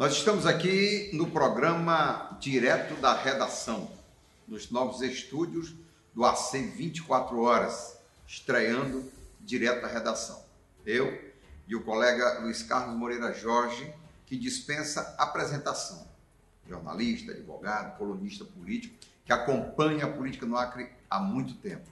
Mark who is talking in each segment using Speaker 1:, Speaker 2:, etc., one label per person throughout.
Speaker 1: Nós estamos aqui no programa Direto da Redação, nos novos estúdios do AC 24 Horas, estreando Direto da Redação. Eu e o colega Luiz Carlos Moreira Jorge, que dispensa apresentação. Jornalista, advogado, colunista político, que acompanha a política no Acre há muito tempo.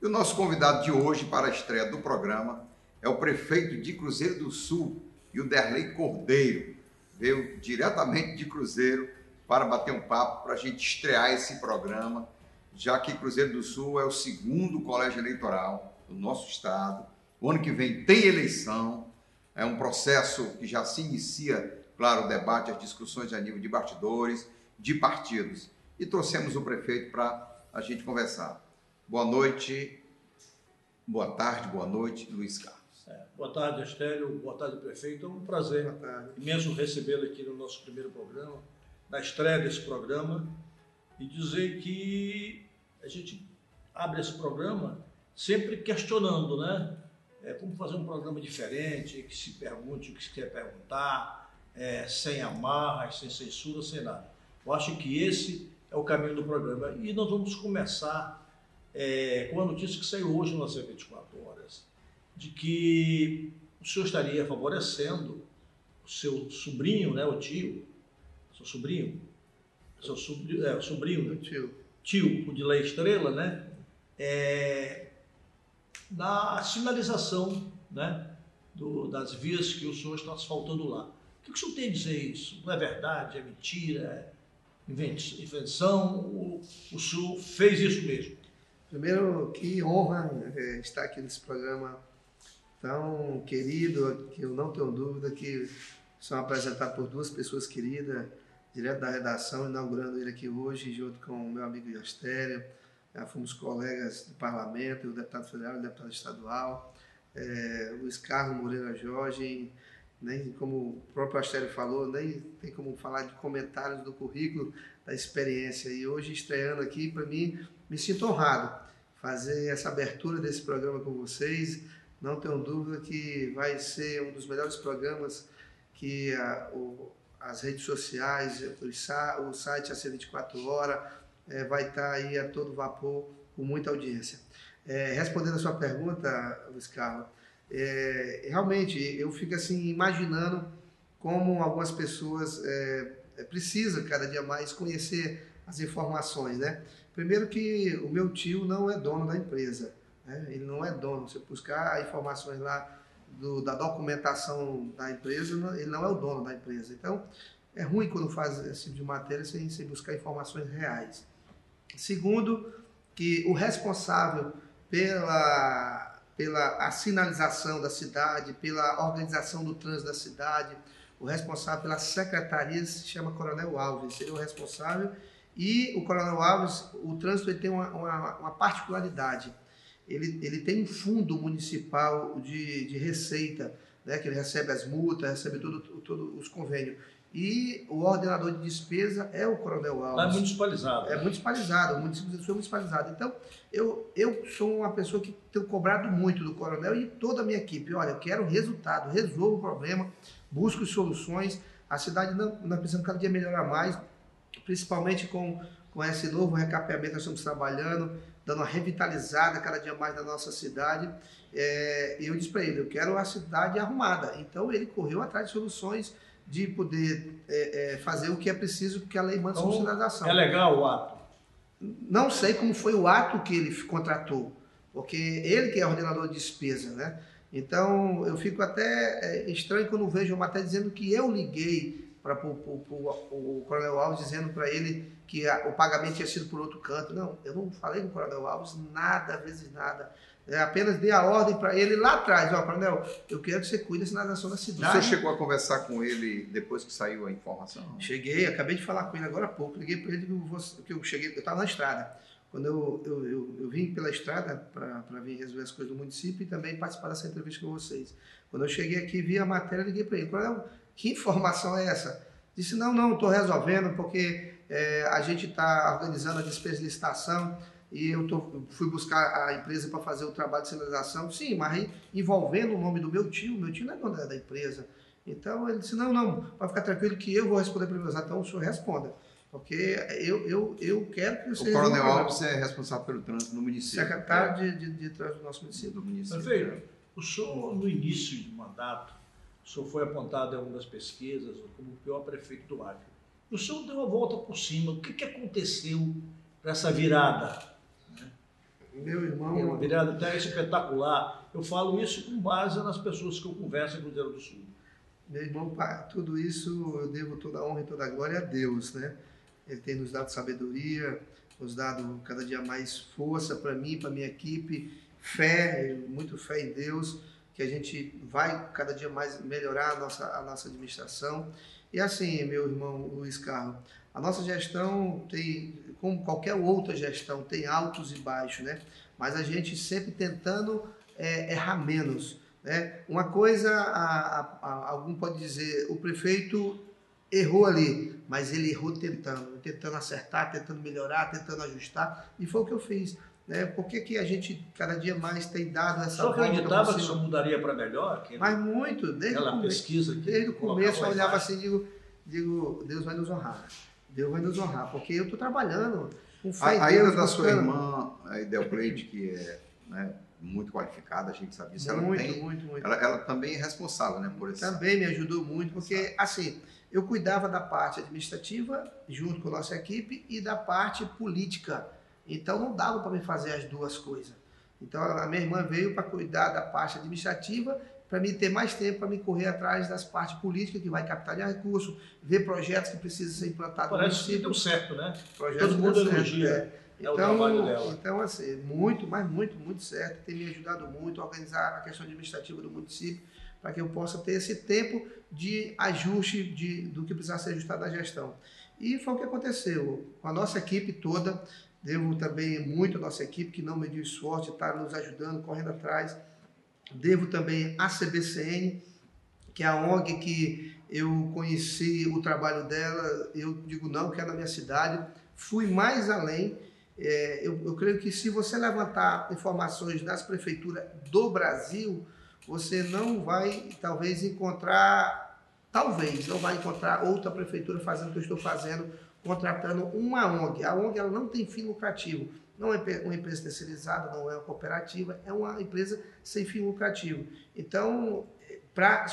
Speaker 1: E o nosso convidado de hoje para a estreia do programa é o prefeito de Cruzeiro do Sul, o Derlei Cordeiro veio diretamente de Cruzeiro para bater um papo, para a gente estrear esse programa, já que Cruzeiro do Sul é o segundo colégio eleitoral do nosso estado. O ano que vem tem eleição, é um processo que já se inicia, claro, o debate, as discussões a nível de bastidores, de partidos. E trouxemos o prefeito para a gente conversar. Boa noite, boa tarde, boa noite, Luiz Carlos.
Speaker 2: Boa tarde, Estélio. Boa tarde, prefeito. É um prazer imenso recebê-lo aqui no nosso primeiro programa, na estreia desse programa, e dizer que a gente abre esse programa sempre questionando, né? É, como fazer um programa diferente, que se pergunte o que se quer perguntar, é, sem amarras, sem censura, sem nada. Eu acho que esse é o caminho do programa. E nós vamos começar é, com a notícia que saiu hoje no 24 Horas de que o senhor estaria favorecendo o seu sobrinho, né, o tio, seu sobrinho, seu sobrinho, é, o sobrinho, tio, tio, o de Lei Estrela, né, é, na sinalização, né, do, das vias que o senhor está asfaltando lá. O que o senhor tem a dizer isso? Não é verdade? É mentira? É invenção? O, o senhor fez isso mesmo?
Speaker 3: Primeiro, que honra é, estar aqui nesse programa tão querido, que eu não tenho dúvida que são apresentados por duas pessoas queridas, direto da redação, inaugurando ele aqui hoje, junto com o meu amigo Iostério. Já fomos colegas do parlamento, o deputado federal, o deputado estadual, é, Luiz Carlos Moreira Jorge, nem como o próprio Astério falou, nem tem como falar de comentários do currículo, da experiência. E hoje, estreando aqui, para mim, me sinto honrado fazer essa abertura desse programa com vocês, não tenho dúvida que vai ser um dos melhores programas que a, o, as redes sociais, o, o site AC24 Hora é, vai estar aí a todo vapor com muita audiência. É, respondendo a sua pergunta, Luiz Carlos, é, realmente eu fico assim imaginando como algumas pessoas é, é, precisam cada dia mais conhecer as informações, né? Primeiro que o meu tio não é dono da empresa, né? Ele não é dono. Se buscar informações lá do, da documentação da empresa, ele não é o dono da empresa. Então, é ruim quando faz esse tipo de matéria sem, sem buscar informações reais. Segundo, que o responsável pela, pela a sinalização da cidade, pela organização do trânsito da cidade, o responsável pela secretaria se chama Coronel Alves, ele é o responsável. E o Coronel Alves, o trânsito ele tem uma, uma, uma particularidade ele, ele tem um fundo municipal de, de receita, né, que ele recebe as multas, recebe todos todo os convênios. E o ordenador de despesa é o Coronel Alves.
Speaker 2: é municipalizado.
Speaker 3: É municipalizado, o município foi municipalizado. Então, eu, eu sou uma pessoa que tenho cobrado muito do Coronel e toda a minha equipe. Olha, eu quero resultado, resolvo o problema, busco soluções. A cidade não, nós precisamos cada dia melhorar mais, principalmente com, com esse novo recapeamento que nós estamos trabalhando dando uma revitalizada cada dia mais na nossa cidade. É, eu disse para ele, eu quero a cidade arrumada. Então ele correu atrás de soluções de poder é, é, fazer o que é preciso, porque a lei manda então,
Speaker 2: cidadãoção. É legal o ato?
Speaker 3: Não sei como foi o ato que ele contratou, porque ele que é ordenador de despesa, né? Então eu fico até é, estranho quando vejo uma matéria dizendo que eu liguei para o Coronel Alves dizendo para ele que a, o pagamento tinha sido por outro canto. Não, eu não falei com o Coronel Alves nada, vezes nada. É, apenas dei a ordem para ele lá atrás, ó, Coronel, eu quero que você cuide da sinalização da cidade.
Speaker 1: Você chegou a conversar com ele depois que saiu a informação?
Speaker 3: Cheguei, acabei de falar com ele agora há pouco. Liguei para ele que eu cheguei, eu estava na estrada. Quando eu, eu, eu, eu vim pela estrada para vir resolver as coisas do município e também participar dessa entrevista com vocês. Quando eu cheguei aqui, vi a matéria, liguei para ele. Coronel, que informação é essa? Disse, não, não, estou resolvendo porque é, a gente está organizando a despesa de licitação e eu tô, fui buscar a empresa para fazer o trabalho de sinalização. Sim, mas envolvendo o nome do meu tio, meu tio não é dono da empresa. Então ele disse, não, não, pode ficar tranquilo que eu vou responder para meus Então o senhor responda. Porque eu, eu, eu quero que você...
Speaker 1: O Coronel Alves é responsável pelo trânsito no município.
Speaker 3: Secretário de, de, de trânsito do nosso município. Do município.
Speaker 2: Perfeito. O senhor, no início de mandato, o senhor foi apontado em algumas pesquisas como o pior prefeito do Acre. O senhor deu uma volta por cima. O que, que aconteceu para essa virada?
Speaker 3: Meu irmão.
Speaker 2: É uma virada até espetacular. Eu falo isso com base nas pessoas que eu converso em Cruzeiro do Sul.
Speaker 3: Meu irmão, tudo isso eu devo toda a honra e toda a glória a Deus, né? Ele tem nos dado sabedoria, nos dado cada dia mais força para mim, para minha equipe, fé, muito fé em Deus, que a gente vai cada dia mais melhorar a nossa, a nossa administração. E assim, meu irmão Luiz Carlos, a nossa gestão tem, como qualquer outra gestão, tem altos e baixos, né? Mas a gente sempre tentando é, errar menos. Né? Uma coisa, a, a, a, algum pode dizer, o prefeito errou ali, mas ele errou tentando, tentando acertar, tentando melhorar, tentando ajustar, e foi o que eu fiz. Né? Por que, que a gente cada dia mais tem dado essa
Speaker 2: Só acreditava que isso mudaria para melhor?
Speaker 3: Que mas muito, desde
Speaker 2: aquela
Speaker 3: o
Speaker 2: pesquisa
Speaker 3: que desde o começo eu olhava assim e digo, digo, Deus vai nos honrar. Deus vai nos honrar, porque eu estou trabalhando com fé
Speaker 1: a, a ida da sua irmã, a Idelcleide, que é né, muito qualificada, a gente sabe disso,
Speaker 3: muito,
Speaker 1: ela tem,
Speaker 3: muito, muito.
Speaker 1: Ela, ela, também é responsável né, por isso.
Speaker 3: Também me ajudou muito, porque assim, eu cuidava da parte administrativa, junto com a nossa equipe, e da parte política. Então não dava para me fazer as duas coisas. Então a minha irmã veio para cuidar da parte administrativa para mim ter mais tempo para me correr atrás das partes políticas que vai capitalizar recursos, ver projetos que precisam ser implantados
Speaker 2: Parece que deu certo, né?
Speaker 3: Projetos Todo mundo elogia. É.
Speaker 2: É então, o trabalho dela.
Speaker 3: Então, assim, muito, mas muito, muito certo. Tem me ajudado muito a organizar a questão administrativa do município para que eu possa ter esse tempo de ajuste de, do que precisar ser ajustado na gestão. E foi o que aconteceu. Com a nossa equipe toda, devo também muito à nossa equipe que não mediu esforço, está nos ajudando, correndo atrás Devo também à CBCN, que é a ONG que eu conheci o trabalho dela, eu digo não, que é na minha cidade. Fui mais além. É, eu, eu creio que se você levantar informações das prefeituras do Brasil, você não vai talvez encontrar, talvez não vai encontrar outra prefeitura fazendo o que eu estou fazendo, contratando uma ONG. A ONG ela não tem fim lucrativo. Não é uma empresa terceirizada, não é uma cooperativa, é uma empresa sem fim lucrativo. Então, para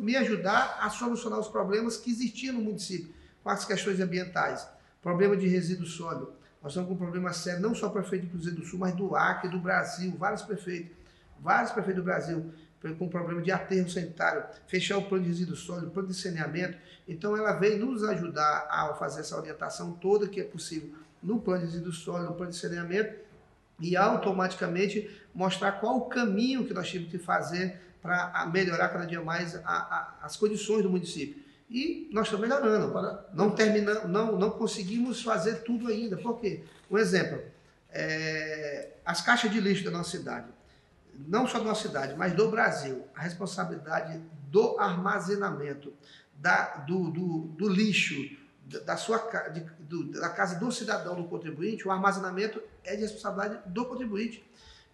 Speaker 3: me ajudar a solucionar os problemas que existiam no município, com as questões ambientais, problema de resíduo sólido. Nós estamos com um problema sério, não só o prefeito do Cruzeiro do Sul, mas do Acre, do Brasil, vários prefeitos, vários prefeitos do Brasil com problema de aterro sanitário, fechar o plano de resíduo sólido, o plano de saneamento. Então, ela veio nos ajudar a fazer essa orientação toda que é possível no plano de resíduos sólidos, no plano de saneamento, e automaticamente mostrar qual o caminho que nós temos que fazer para melhorar cada dia mais a, a, as condições do município. E nós estamos melhorando. Não, terminamos, não, não conseguimos fazer tudo ainda. Por quê? Um exemplo, é, as caixas de lixo da nossa cidade, não só da nossa cidade, mas do Brasil, a responsabilidade do armazenamento, da, do, do, do lixo, da, sua, de, do, da casa do cidadão, do contribuinte, o armazenamento é de responsabilidade do contribuinte.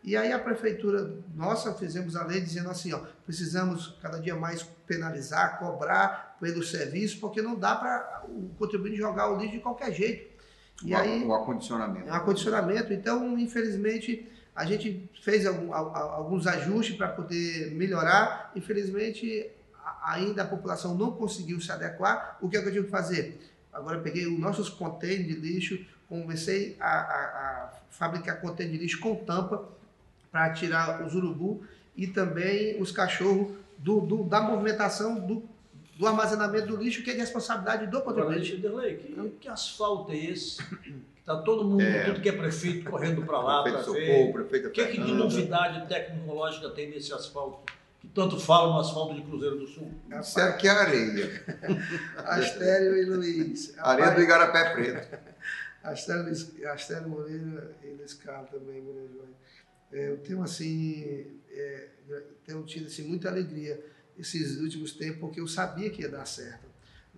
Speaker 3: E aí a prefeitura, nossa, fizemos a lei dizendo assim, ó, precisamos cada dia mais penalizar, cobrar pelo serviço, porque não dá para o contribuinte jogar o lixo de qualquer jeito.
Speaker 1: E o, aí, o acondicionamento.
Speaker 3: O acondicionamento. Então, infelizmente, a gente fez algum, alguns ajustes para poder melhorar. Infelizmente, ainda a população não conseguiu se adequar. O que, é que eu tive que fazer? Agora peguei os nossos contêineres de lixo, comecei a, a, a fabricar contêineres de lixo com tampa para tirar os urubu e também os cachorros do, do, da movimentação do, do armazenamento do lixo, que é de responsabilidade do contribuinte.
Speaker 2: Que, que asfalto é esse? Está todo mundo, é. tudo que é prefeito, correndo para lá para ver. O que, que de novidade tecnológica tem nesse asfalto? que tanto falam no asfalto de Cruzeiro do Sul?
Speaker 1: Disseram que é areia.
Speaker 3: Astério e Luiz.
Speaker 1: Areia do Igarapé Preto.
Speaker 3: Astério, Astério Moreira e Luiz Carlos também, Moreira é, Eu tenho assim, é, tenho tido assim, muita alegria esses últimos tempos, porque eu sabia que ia dar certo.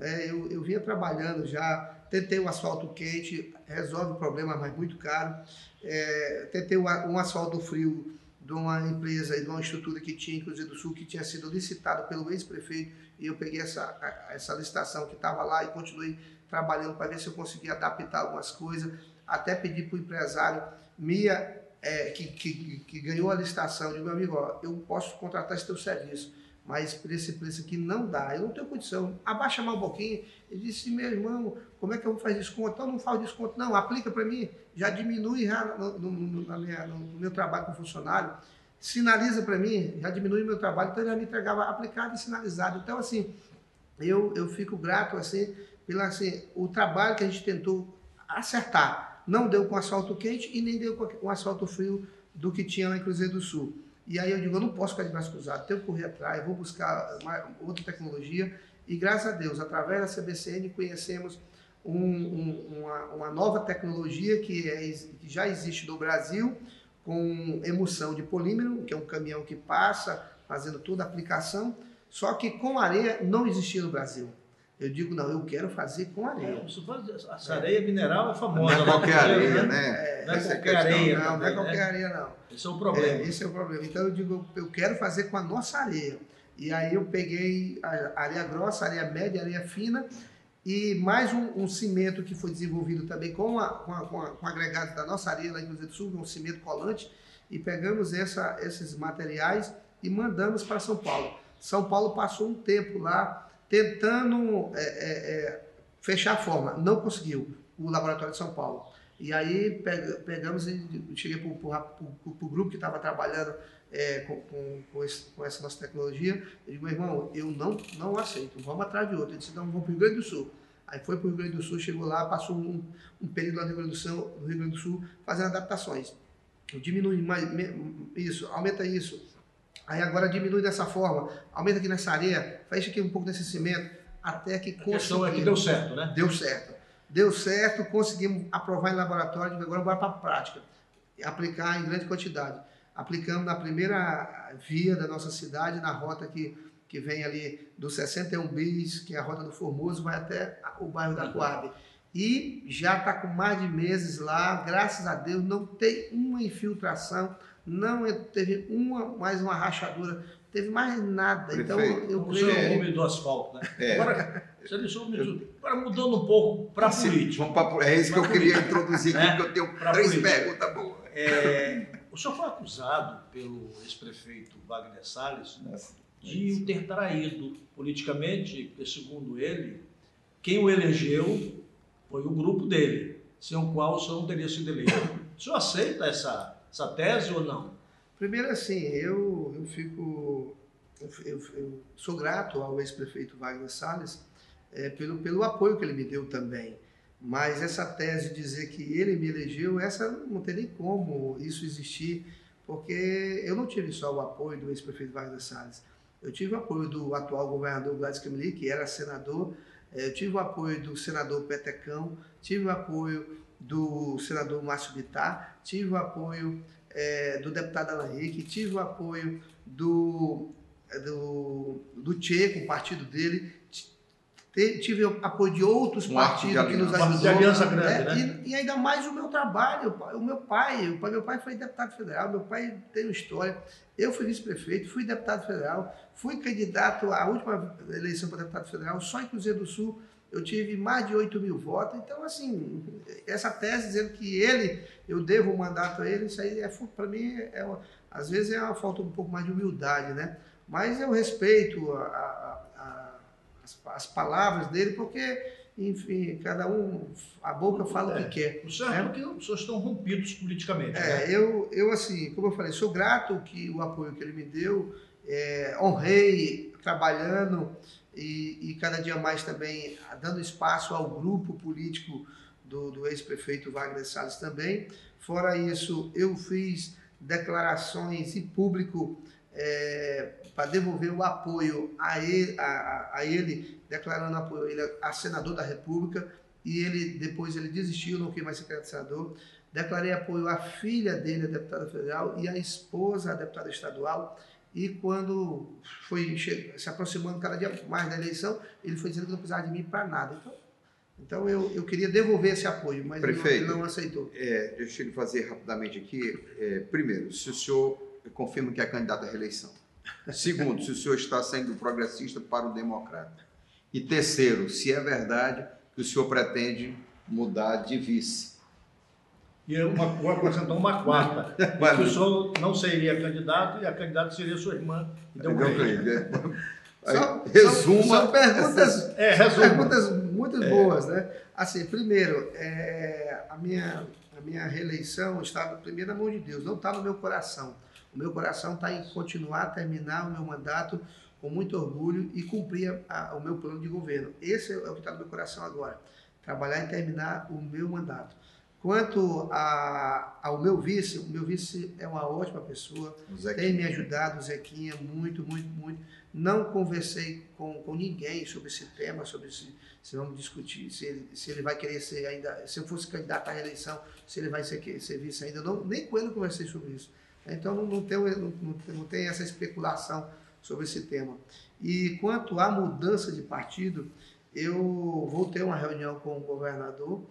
Speaker 3: É, eu, eu vinha trabalhando já, tentei um asfalto quente, resolve o problema, mas muito caro. É, tentei um, asfalto frio de uma empresa e de uma estrutura que tinha Cruzeiro do Sul, que tinha sido licitado pelo ex-prefeito, e eu peguei essa, essa licitação que estava lá e continuei trabalhando para ver se eu conseguia adaptar algumas coisas, até pedir para o empresário me, é, que, que, que, ganhou a licitação, de meu amigo, ó, eu posso contratar esse teu serviço, mas esse preço aqui não dá, eu não tenho condição, abaixa mais um pouquinho. Ele disse, meu irmão, como é que eu vou fazer desconto? Então não faz desconto, não, aplica para mim, já diminui já no, no, no, minha, no, meu trabalho com funcionário, sinaliza para mim, já diminui meu trabalho, então ele já me entregava aplicado e sinalizado. Então, assim, eu, eu fico grato, assim, pelo assim, o trabalho que a gente tentou acertar. Não deu com asfalto quente e nem deu com asfalto frio do que tinha lá em Cruzeiro do Sul. E aí eu digo, eu não posso ficar de braço cruzado, tenho que correr atrás, vou buscar uma, outra tecnologia. E graças a Deus, através da CBCN, conhecemos um, um, uma, uma, nova tecnologia que, é, que já existe no Brasil, com emulsão de polímero, que é um caminhão que passa fazendo toda a aplicação, só que com areia não existia no Brasil. Eu digo, não, eu quero fazer com areia.
Speaker 2: É, essa areia mineral é famosa.
Speaker 1: Não é qualquer areia, né?
Speaker 2: É, não é qualquer areia.
Speaker 3: Não, não é qualquer areia, não.
Speaker 2: Esse é o problema. É,
Speaker 3: esse é o problema. Então eu digo, eu quero fazer com a nossa areia. E aí eu peguei a areia grossa, areia média, areia fina e mais um, um cimento que foi desenvolvido também com, a, com, a, com, a, com agregado da nossa areia lá em Cruzeiro do Sul, um cimento colante, e pegamos essa, esses materiais e mandamos para São Paulo. São Paulo passou um tempo lá tentando é, é, é, fechar a forma, não conseguiu, o laboratório de São Paulo. E aí pegamos e cheguei para o grupo que estava trabalhando é, com, com, com, esse, com, essa nossa tecnologia. Eu digo, meu irmão, eu não, não aceito, vamos atrás de outro. Ele disse, não, vamos para o Rio Grande do Sul. Aí foi para o Rio Grande do Sul, chegou lá, passou um, um período lá no Rio, Grande do Sul, no Rio Grande do Sul fazendo adaptações. Diminui mais isso, aumenta isso. Aí agora diminui dessa forma, aumenta aqui nessa areia, fecha aqui um pouco nesse cimento, até que
Speaker 2: conseguimos. A é que deu certo, né?
Speaker 3: Deu certo. Deu certo, conseguimos aprovar em laboratório, agora bora para a prática. Aplicar em grande quantidade. Aplicamos na primeira via da nossa cidade, na rota que, que vem ali do 61 bis, que é a rota do Formoso, vai até o bairro da Coab. E já está com mais de meses lá, graças a Deus, não tem uma infiltração, não teve uma, mais uma rachadura, teve mais nada. Então,
Speaker 2: Prefeito, então, eu creio. É o homem do asfalto, né? É. Agora, você deixou Agora, mudando um pouco para a política.
Speaker 1: Pra, é isso que eu queria introduzir aqui, é? porque eu tenho pra três política. perguntas boas.
Speaker 2: É, o senhor foi acusado pelo ex-prefeito Wagner Salles de o ter traído politicamente, porque, segundo ele, quem o elegeu foi o grupo dele, sem o qual o senhor não teria sido eleito. O senhor aceita essa, essa tese ou não?
Speaker 3: Primeiro, assim, eu, eu fico. Eu, eu, sou grato ao ex-prefeito Wagner Salles é, pelo, pelo apoio que ele me deu também. Mas essa tese de dizer que ele me elegeu, essa não tem nem como isso existir, porque eu não tive só o apoio do ex-prefeito Wagner Salles. Eu tive o apoio do atual governador Gladys Camille, que era senador, é, eu tive o apoio do senador Petecão, tive o apoio do senador Márcio Bittar, tive o apoio é, do deputado Alain Henrique, tive o apoio do, do, do Tchê, com o partido dele, tive apoio de outros um partidos que nos ajudou. De
Speaker 2: aliança grande, né?
Speaker 3: né? E, e, ainda mais o meu trabalho. O meu pai, o pai, meu pai foi deputado federal, meu pai tem uma história. Eu fui vice-prefeito, fui deputado federal, fui candidato à última eleição para deputado federal, só em Cruzeiro do Sul eu tive mais de 8 mil votos. Então, assim, essa tese dizendo que ele, eu devo o mandato a ele, isso aí, é, para mim, é, às vezes é uma falta um pouco mais de humildade, né? Mas eu respeito a, a, a, as, as, palavras dele, porque, enfim, cada um, a boca fala é, o que quer.
Speaker 2: O certo é, é que os senhores estão rompidos politicamente.
Speaker 3: É,
Speaker 2: né?
Speaker 3: eu, eu, assim, como eu falei, sou grato que o apoio que ele me deu, é, honrei trabalhando e, e, cada dia mais também dando espaço ao grupo político do, do ex-prefeito Wagner Salles também. Fora isso, eu fiz declarações em público é, para devolver o apoio a ele, a, a ele, declarando apoio a ele a senador da República, e ele depois ele desistiu, não quis mais ser senador. Declarei apoio à filha dele, a deputada federal, e à esposa, a deputada estadual. E quando foi se aproximando cada dia mais da eleição, ele foi dizendo que não precisava de mim para nada. Então, então eu, eu queria devolver esse apoio, mas
Speaker 1: Prefeito,
Speaker 3: ele não aceitou.
Speaker 1: É, deixa eu fazer rapidamente aqui. É, primeiro, se o senhor confirma que é candidato à reeleição. Segundo, se o senhor está saindo do progressista para o democrata. E terceiro, se é verdade que o senhor pretende mudar de vice.
Speaker 2: E uma, vou acrescentar uma quarta, que o senhor não seria candidato e a candidata seria sua irmã.
Speaker 1: Então, é.
Speaker 3: Só, Resuma. Perguntas, é, perguntas muito é. boas, né? Assim, primeiro, é, a, minha, a minha reeleição está primeiro na mão de Deus, não está no meu coração. O meu coração está em continuar, terminar o meu mandato com muito orgulho e cumprir a, a, o meu plano de governo. Esse é o que está no meu coração agora. Trabalhar e terminar o meu mandato. Quanto a, ao meu vice, o meu vice é uma ótima pessoa, tem me ajudado, o Zequinha, muito, muito, muito. Não conversei com, com ninguém sobre esse tema, sobre se, se vamos discutir, se ele, se ele vai querer ser ainda, se eu fosse candidato à reeleição, se ele vai ser, ser vice ainda. Não, nem com ele conversei sobre isso. Então não, não, tem, não, não tem essa especulação sobre esse tema. E quanto à mudança de partido, eu vou ter uma reunião com o governador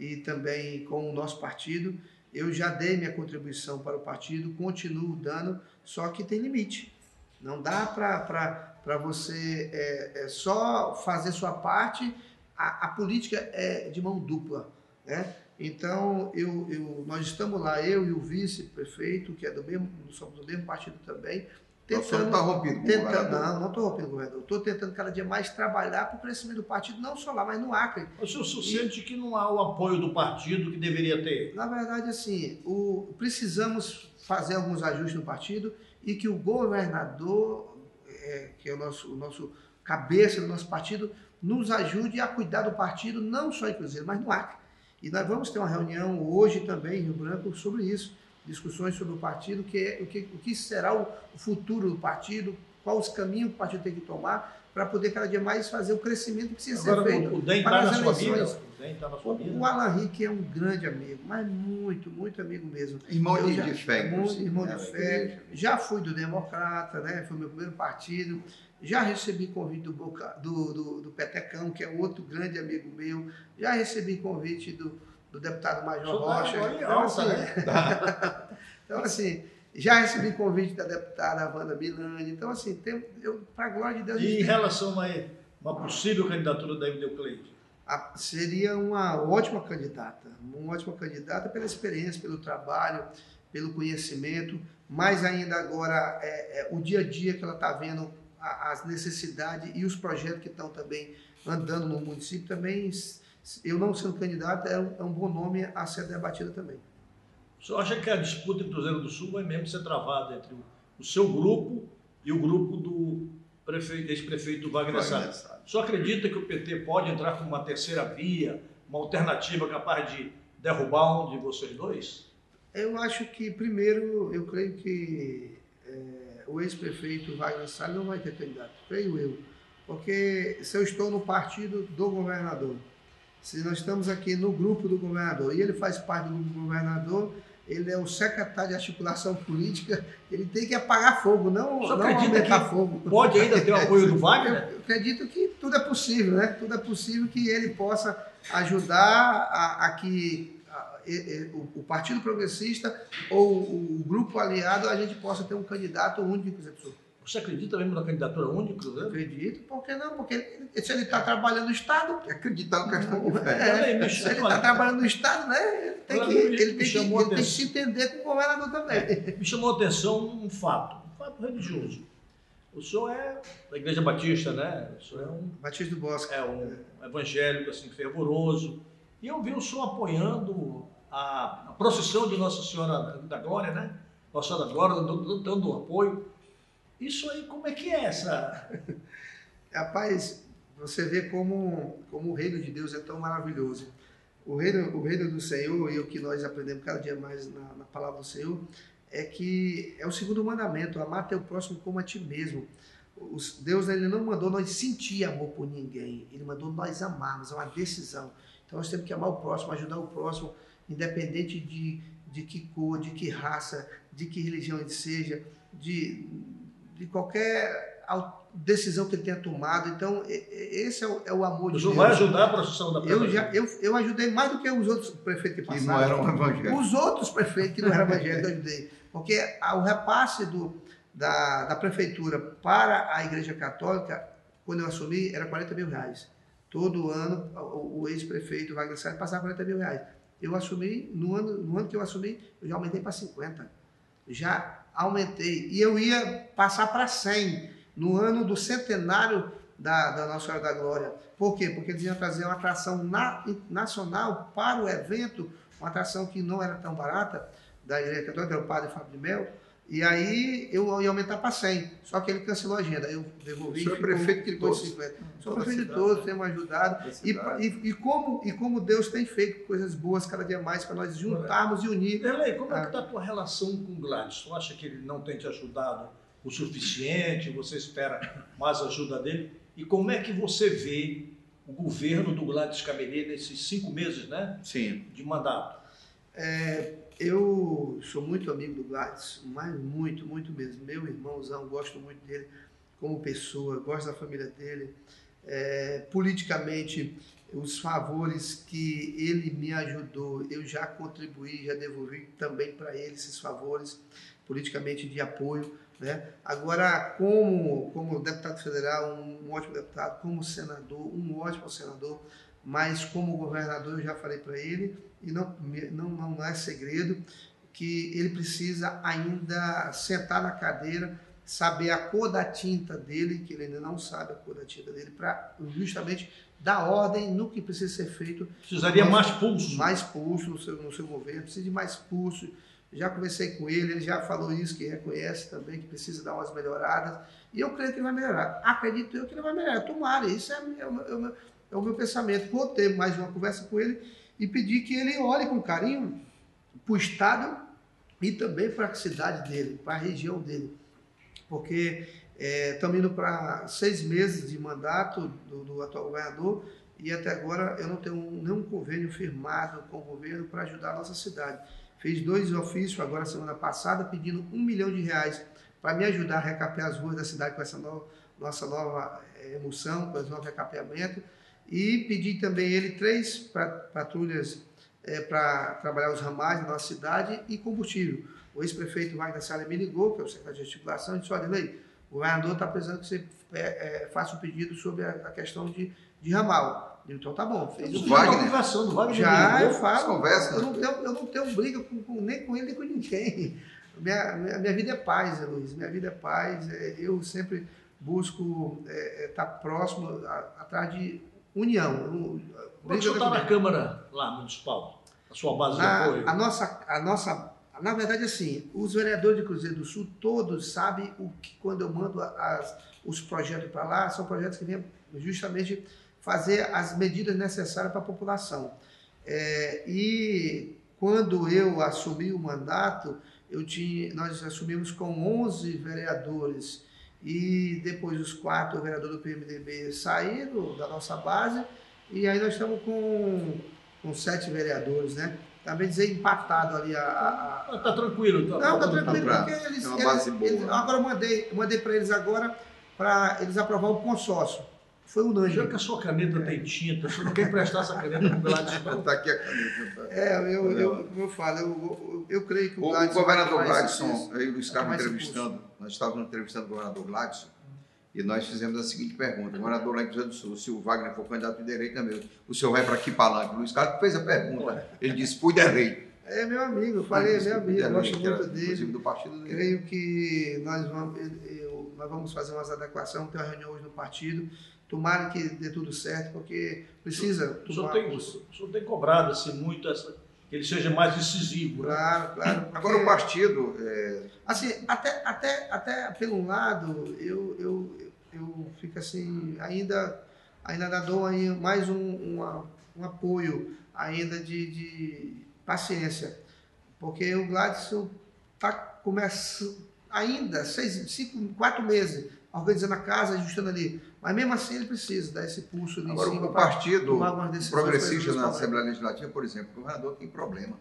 Speaker 3: e também com o nosso partido. Eu já dei minha contribuição para o partido, continuo dando, só que tem limite. Não dá para você é, é, só fazer sua parte. A, a, política é de mão dupla. Né? Então, eu, eu, nós estamos lá, eu e o vice-prefeito, que é do mesmo, somos do mesmo partido também,
Speaker 1: Tentando, não está rompido
Speaker 3: tentando, Não, não estou rompindo o governador. Estou tentando cada dia mais trabalhar para o crescimento do partido, não só lá, mas no Acre.
Speaker 2: O senhor sente que não há o apoio do partido que deveria ter?
Speaker 3: Na verdade, assim, o, precisamos fazer alguns ajustes no partido e que o governador, é, que é o nosso, o nosso cabeça do nosso partido, nos ajude a cuidar do partido, não só em Cruzeiro, mas no Acre. E nós vamos ter uma reunião hoje também em Rio Branco sobre isso discussões sobre o partido, que é, o, que, o que será o, futuro do partido, quais os caminhos que o partido tem que tomar para poder cada dia mais fazer o crescimento que precisa Agora, ser feito.
Speaker 2: O DEM está na sua vida? O DEM
Speaker 3: está na sua vida? O Alan Rick é um grande amigo, mas muito, muito amigo mesmo.
Speaker 1: Irmão de, já, de fé.
Speaker 3: Muito, irmão de fé. Já fui do Democrata, né? foi meu primeiro partido. Já recebi convite do, Boca, do, do, do Petecão, que é outro grande amigo meu. Já recebi convite do, do deputado Major Rocha. Então, assim, né? então, assim, já recebi convite da deputada Wanda Milani. Então, assim, tem, eu, para a glória de Deus.
Speaker 2: E em relação a uma possível candidatura da Evideu Cleide?
Speaker 3: Seria uma ótima candidata, uma ótima candidata pela experiência, pelo trabalho, pelo conhecimento, mais ainda agora é, é, o dia a dia que ela está vendo, a, as necessidades e os projetos que estão também andando no município também eu não sendo candidato é um, é um bom nome a ser debatido também.
Speaker 2: O senhor acha que a disputa em Cruzeiro do Sul vai mesmo ser travada entre o, o seu grupo e o grupo do ex-prefeito Wagner Salles? O senhor acredita que o PT pode entrar com uma terceira via, uma alternativa capaz de derrubar um de vocês dois?
Speaker 3: Eu acho que, primeiro, eu creio que é, o ex-prefeito Wagner Salles não vai ter candidato, creio eu. Porque se eu estou no partido do governador, se nós estamos aqui no grupo do governador e ele faz parte do grupo do governador, ele é o secretário de articulação política, ele tem que apagar fogo, não, não aumentar fogo.
Speaker 2: Pode ainda ter o apoio do Wagner?
Speaker 3: Eu acredito que tudo é possível, né? Tudo é possível que ele possa ajudar a, a que o, Partido Progressista ou o, grupo aliado a gente possa ter um candidato único em
Speaker 2: você acredita mesmo na candidatura única Cruzeiro?
Speaker 3: Acredito, por que não? Porque ele, se ele está trabalhando no Estado.
Speaker 1: Acreditar no questão de fé.
Speaker 3: É, se ele está trabalhando no Estado, né? Ele tem, que, ele tem, que, ele tem que se entender com o governador também.
Speaker 2: É, me chamou a atenção um fato, um fato religioso. O senhor é da Igreja Batista, né? O senhor é um.
Speaker 3: Batista do Bosque.
Speaker 2: É um evangélico, assim, fervoroso. E eu vi o senhor apoiando a, a procissão de Nossa Senhora da Glória, né? Nossa Senhora da Glória, dando, dando apoio. Isso aí, como é que é essa?
Speaker 3: Rapaz, você vê como, como o reino de Deus é tão maravilhoso. O reino, o reino do Senhor, e o que nós aprendemos cada dia mais na, na palavra do Senhor, é que é o segundo mandamento, amar teu próximo como a ti mesmo. Deus ele não mandou nós sentir amor por ninguém, Ele mandou nós amarmos, é uma decisão. Então nós temos que amar o próximo, ajudar o próximo, independente de, de que cor, de que raça, de que religião ele seja, de, de qualquer decisão que ele tenha tomado. Então, esse é o, é o amor de
Speaker 2: Deus. vai ajudar a processão da
Speaker 3: eu, já, eu, eu ajudei mais do que os outros prefeitos que passaram.
Speaker 1: Que não eram evangélicos.
Speaker 3: Os outros prefeitos que não eram evangélicos eu ajudei. Porque o repasse do, da, da prefeitura para a Igreja Católica, quando eu assumi, era 40 mil reais. Todo ano, o, o ex-prefeito Wagner Salles passava 40 mil reais. Eu assumi, no ano, no ano que eu assumi, eu já aumentei para 50. Já aumentei. E eu ia passar para 100 no ano do centenário da, da Nossa Senhora da Glória. Por quê? Porque eles iam trazer uma atração na, nacional para o evento, uma atração que não era tão barata, da Igreja Católica, era o padre Fábio de Mel, e aí eu ia aumentar para 100, só que ele cancelou a agenda. Eu devolvi.
Speaker 1: O senhor é prefeito de todos.
Speaker 3: 50. Sou prefeito de todos, temos ajudado. E, e, e, como, e como Deus tem feito coisas boas cada dia mais para nós juntarmos e unir.
Speaker 2: Derlei, como é que está a tua relação com o Gladys? Tu acha que ele não tem te ajudado o suficiente? Você espera mais ajuda dele? E como é que você vê o governo do Gladys Camelê nesses cinco meses né,
Speaker 1: Sim.
Speaker 2: de mandato?
Speaker 3: É, eu sou muito amigo do Gladys, mas muito, muito mesmo. Meu irmãozão, gosto muito dele como pessoa, gosto da família dele. É, politicamente, os favores que ele me ajudou, eu já contribuí, já devolvi também para ele esses favores, politicamente de apoio. Né? Agora, como, como deputado federal, um, ótimo deputado, como senador, um ótimo senador, mas como governador eu já falei para ele, e não, não, não é segredo, que ele precisa ainda sentar na cadeira, saber a cor da tinta dele, que ele ainda não sabe a cor da tinta dele, para justamente dar ordem no que precisa ser feito.
Speaker 2: Precisaria mais pulso.
Speaker 3: Mais pulso no seu, no seu governo, precisa de mais pulso. Já conversei com ele, ele já falou isso, que reconhece também que precisa dar umas melhoradas. E eu creio que ele vai melhorar. Acredito eu que ele vai melhorar. Tomara, isso é, é, é, é o meu pensamento. Vou ter mais uma conversa com ele e pedir que ele olhe com carinho para o Estado e também para a cidade dele, para a região dele. Porque estamos é, indo para seis meses de mandato do, do, atual governador e até agora eu não tenho nenhum convênio firmado com o governo para ajudar a nossa cidade. Fiz dois ofícios agora semana passada pedindo um milhão de reais para me ajudar a recapear as ruas da cidade com essa nossa nova é, emoção, com esse novo recapeamento e pedi também ele três patrulhas é, para trabalhar os ramais na nossa cidade e combustível. O ex-prefeito Wagner Salles me ligou, que é o secretário de articulação, e disse, olha, Lei, o governador está precisando que você é, é, faça um pedido sobre a, a questão de, de ramal. então tá bom. Fez
Speaker 2: o Wagner. do Wagner.
Speaker 3: Já, eu falo.
Speaker 1: Conversa.
Speaker 3: Eu não tenho, eu não tenho briga com, com, nem com ele, nem com ninguém. Minha, minha, minha vida é paz, Luiz. Minha vida é paz. É, eu sempre busco estar é, é, tá próximo, a, atrás de união.
Speaker 2: Que o está na Câmara lá municipal? A sua base de apoio?
Speaker 3: A nossa, a nossa, na verdade, assim, os vereadores de Cruzeiro do Sul todos sabem o que quando eu mando as, os projetos para lá, são projetos que vêm justamente fazer as medidas necessárias para a população. É, e quando eu assumi o mandato, eu tinha, nós assumimos com 11 vereadores e depois os quatro vereadores do PMDB saíram da nossa base e aí nós estamos com, com sete vereadores, né? Também dizer empatado ali a. a,
Speaker 2: a... Tá tranquilo,
Speaker 3: tá, Não, tá tranquilo, tá porque eles. É uma base eles, boa. Eles, agora eu mandei, mandei para eles agora para eles aprovar o consórcio. Foi unânime.
Speaker 2: Já que a sua caneta é. tem tinta, você não quer emprestar essa caneta para o Gladys?
Speaker 1: Está aqui a caneta.
Speaker 3: Tá? É, eu, eu, como eu falo, eu, eu, eu creio que o
Speaker 1: Gladys... O governador Gladson, eu e o Carlos entrevistando, nós estávamos entrevistando o governador Gladson, e nós fizemos a seguinte pergunta, o governador lá em Cruzeiro do Sul, se o Wagner for candidato de direita mesmo, o senhor vai para que palanque? O Luiz Carlos fez a pergunta, ele disse, fui direito.
Speaker 3: É meu amigo, eu falei, é meu amigo, eu gosto muito dele.
Speaker 1: do partido dele.
Speaker 3: Creio que nós vamos, eu, nós vamos fazer umas adequações, tem uma reunião hoje no partido, Tomara que dê tudo certo, porque precisa
Speaker 2: o senhor, tem, o senhor tem cobrado assim, muito essa, que ele seja mais decisivo.
Speaker 3: Né? Claro, claro.
Speaker 1: Porque, Agora o partido. É...
Speaker 3: Assim, até, até, até pelo lado, eu, eu, eu fico assim, ainda, ainda dou aí mais um, uma, um apoio ainda de, de paciência. Porque o Gladson está começando ainda seis, cinco, quatro meses organizando a casa, ajustando ali. Mas mesmo assim ele precisa dar esse pulso ali
Speaker 1: Agora,
Speaker 3: em cima.
Speaker 1: O partido progressista na Assembleia Legislativa, por exemplo, o governador tem problema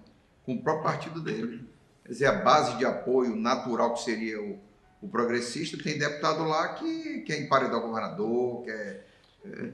Speaker 1: com o próprio partido dele. Quer dizer, a base de apoio natural que seria o, o progressista, tem deputado lá que quer emparedar o governador, quer.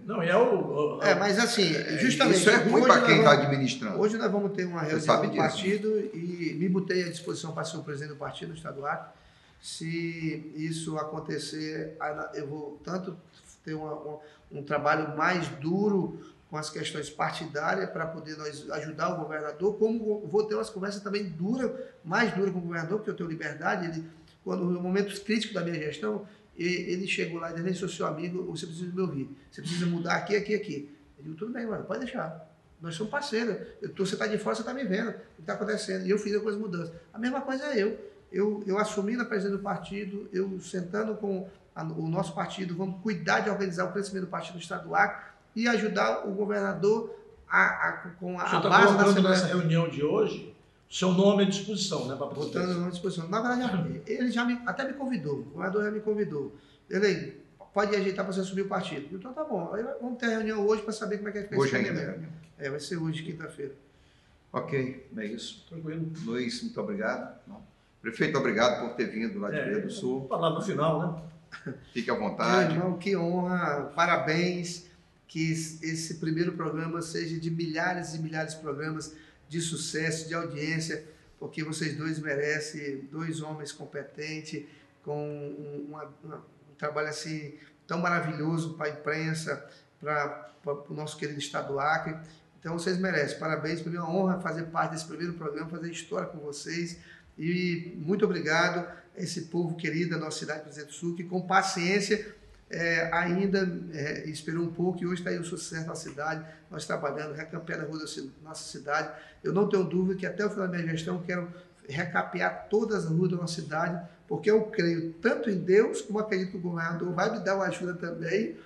Speaker 2: Não, e é o.
Speaker 3: o é, mas assim, justamente.
Speaker 1: Isso é ruim para quem está administrando.
Speaker 3: Hoje nós vamos ter uma reunião do partido e me botei à disposição para ser o presidente do partido estadual. Se isso acontecer, eu vou tanto ter uma, um trabalho mais duro com as questões partidárias para poder nós ajudar o governador, como vou ter umas conversas também duras, mais duras com o governador, porque eu tenho liberdade, ele, quando no momentos críticos da minha gestão, ele chegou lá e disse, sou seu amigo, você precisa me ouvir, você precisa mudar aqui, aqui, aqui. Eu digo, tudo bem, mano, pode deixar. Nós somos parceiros. Eu tô, você está de fora, você está me vendo o que está acontecendo. E eu fiz algumas mudanças. A mesma coisa é eu. Eu, eu assumi na presidência do partido, eu sentando com o nosso partido, vamos cuidar de organizar o crescimento do partido estadual e ajudar o governador a, a, com a,
Speaker 2: a tá base da Assembleia. nessa reunião de hoje, seu nome à disposição, né, para
Speaker 3: Botando o nome à disposição. Na verdade, ele já me, até me convidou, o governador já me convidou. Ele pode ajeitar para você subir o partido. Então tá bom, aí vamos ter a reunião hoje para saber como é que é
Speaker 1: Hoje ainda.
Speaker 3: É, vai ser hoje, quinta-feira.
Speaker 1: Ok, é isso. Tranquilo. Luiz, muito obrigado. Prefeito, obrigado por ter vindo lá de é, Rio do Sul.
Speaker 2: Falar no final, né?
Speaker 1: Fique à vontade.
Speaker 3: Meu irmão, que honra, parabéns que esse primeiro programa seja de milhares e milhares de programas de sucesso, de audiência, porque vocês dois merecem, dois homens competentes, com uma, uma, um trabalho assim tão maravilhoso para a imprensa, para, o nosso querido Estado do Acre. Então vocês merecem. Parabéns, para mim é uma honra fazer parte desse primeiro programa, fazer história com vocês. E muito obrigado a esse povo querido da nossa cidade, Presidente do Sul, que com paciência é, ainda é, esperou um pouco e hoje está aí o sucesso na cidade, nós trabalhando, recampeando a rua da nossa cidade. Eu não tenho dúvida que até o final da minha gestão quero recapear todas as ruas da nossa cidade, porque eu creio tanto em Deus, como acredito que o governador vai me dar uma ajuda também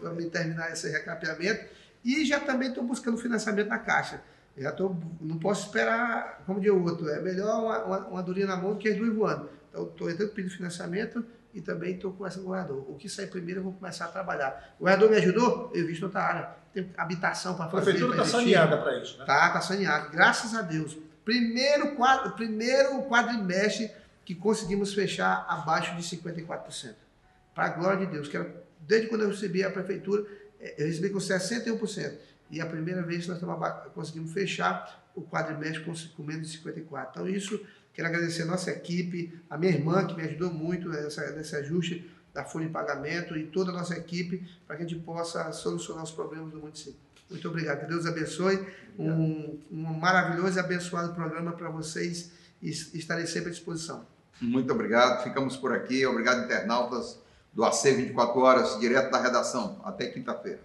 Speaker 3: para me terminar esse recapeamento. E já também estou buscando financiamento na Caixa. Já tô, não posso esperar, como de outro, é melhor uma, uma, uma durinha na mão do que as duas voando. Então, estou entrando pedindo financiamento e também estou com essa governador. O que sair primeiro eu vou começar a trabalhar. O governador me ajudou? Eu visto outra área. Tem habitação para fazer.
Speaker 2: A prefeitura está saneada para isso, né?
Speaker 3: Tá, está saneada. Graças a Deus. Primeiro, quadro, primeiro quadrimestre que conseguimos fechar abaixo de 54%. Para a glória de Deus. Que era, desde quando eu recebi a prefeitura, eh, eu recebi com 61%. E a primeira vez que nós conseguimos fechar o quadrimestre com menos de 54%. Então, isso Quero agradecer a nossa equipe, a minha irmã, que me ajudou muito nessa, nesse ajuste da folha de pagamento e toda a nossa equipe para que a gente possa solucionar os problemas do município. Muito obrigado. Que Deus abençoe. Um, um maravilhoso e abençoado programa para vocês e estarei sempre à disposição.
Speaker 1: Muito obrigado. Ficamos por aqui. Obrigado, internautas do AC 24 Horas, direto da redação. Até quinta-feira.